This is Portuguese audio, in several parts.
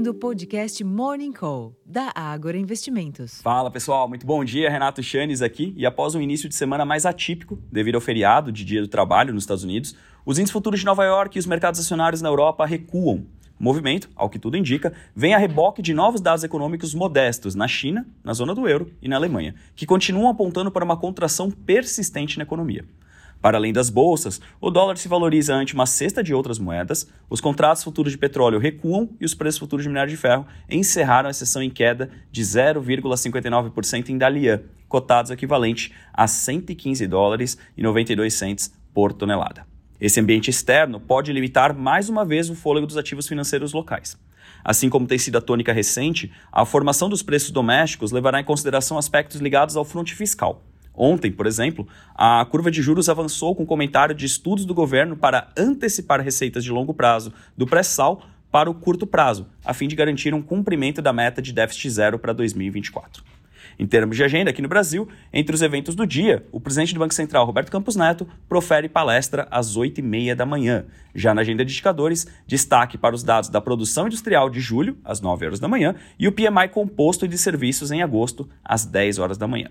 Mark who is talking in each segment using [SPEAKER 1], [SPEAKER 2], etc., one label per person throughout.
[SPEAKER 1] ouvindo o podcast Morning Call, da Ágora Investimentos.
[SPEAKER 2] Fala pessoal, muito bom dia. Renato Chanes aqui. E após um início de semana mais atípico, devido ao feriado de Dia do Trabalho nos Estados Unidos, os índices futuros de Nova York e os mercados acionários na Europa recuam. O movimento, ao que tudo indica, vem a reboque de novos dados econômicos modestos na China, na zona do euro e na Alemanha, que continuam apontando para uma contração persistente na economia. Para além das bolsas, o dólar se valoriza ante uma cesta de outras moedas, os contratos futuros de petróleo recuam e os preços futuros de minério de ferro encerraram a sessão em queda de 0,59% em Dalian, cotados equivalente a 115 dólares e 92 cents por tonelada. Esse ambiente externo pode limitar mais uma vez o fôlego dos ativos financeiros locais. Assim como tem sido a tônica recente, a formação dos preços domésticos levará em consideração aspectos ligados ao fronte fiscal. Ontem, por exemplo, a curva de juros avançou com comentário de estudos do governo para antecipar receitas de longo prazo do pré-sal para o curto prazo, a fim de garantir um cumprimento da meta de déficit zero para 2024. Em termos de agenda, aqui no Brasil, entre os eventos do dia, o presidente do Banco Central, Roberto Campos Neto, profere palestra às 8h30 da manhã. Já na agenda de indicadores, destaque para os dados da produção industrial de julho, às 9 horas da manhã, e o PMI composto de serviços em agosto, às 10 horas da manhã.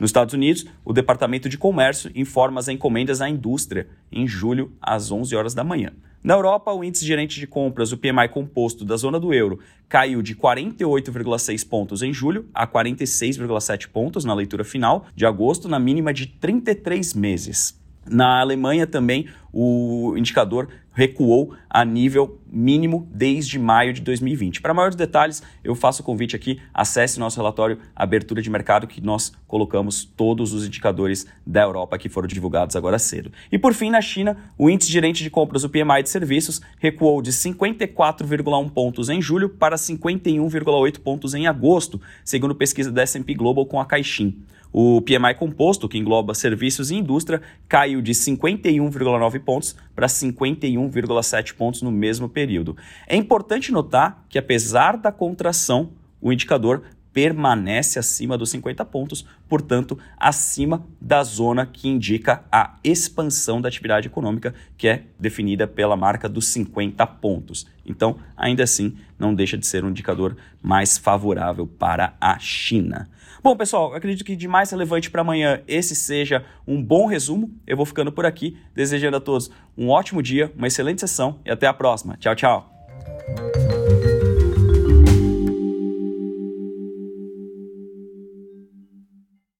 [SPEAKER 2] Nos Estados Unidos, o Departamento de Comércio informa as encomendas à indústria em julho às 11 horas da manhã. Na Europa, o índice gerente de compras, o PMI composto da zona do euro, caiu de 48,6 pontos em julho a 46,7 pontos na leitura final de agosto, na mínima de 33 meses. Na Alemanha também o indicador recuou a nível mínimo desde maio de 2020. Para maiores detalhes, eu faço o convite aqui, acesse nosso relatório Abertura de Mercado, que nós colocamos todos os indicadores da Europa que foram divulgados agora cedo. E por fim, na China, o índice gerente de compras, o PMI de serviços, recuou de 54,1 pontos em julho para 51,8 pontos em agosto, segundo pesquisa da S&P Global com a Caixin. O PMI composto, que engloba serviços e indústria, caiu de 51,9 pontos para 51,7 pontos no mesmo período. É importante notar que, apesar da contração, o indicador permanece acima dos 50 pontos, portanto, acima da zona que indica a expansão da atividade econômica, que é definida pela marca dos 50 pontos. Então, ainda assim, não deixa de ser um indicador mais favorável para a China. Bom, pessoal, acredito que de mais relevante para amanhã esse seja um bom resumo. Eu vou ficando por aqui, desejando a todos um ótimo dia, uma excelente sessão e até a próxima. Tchau, tchau.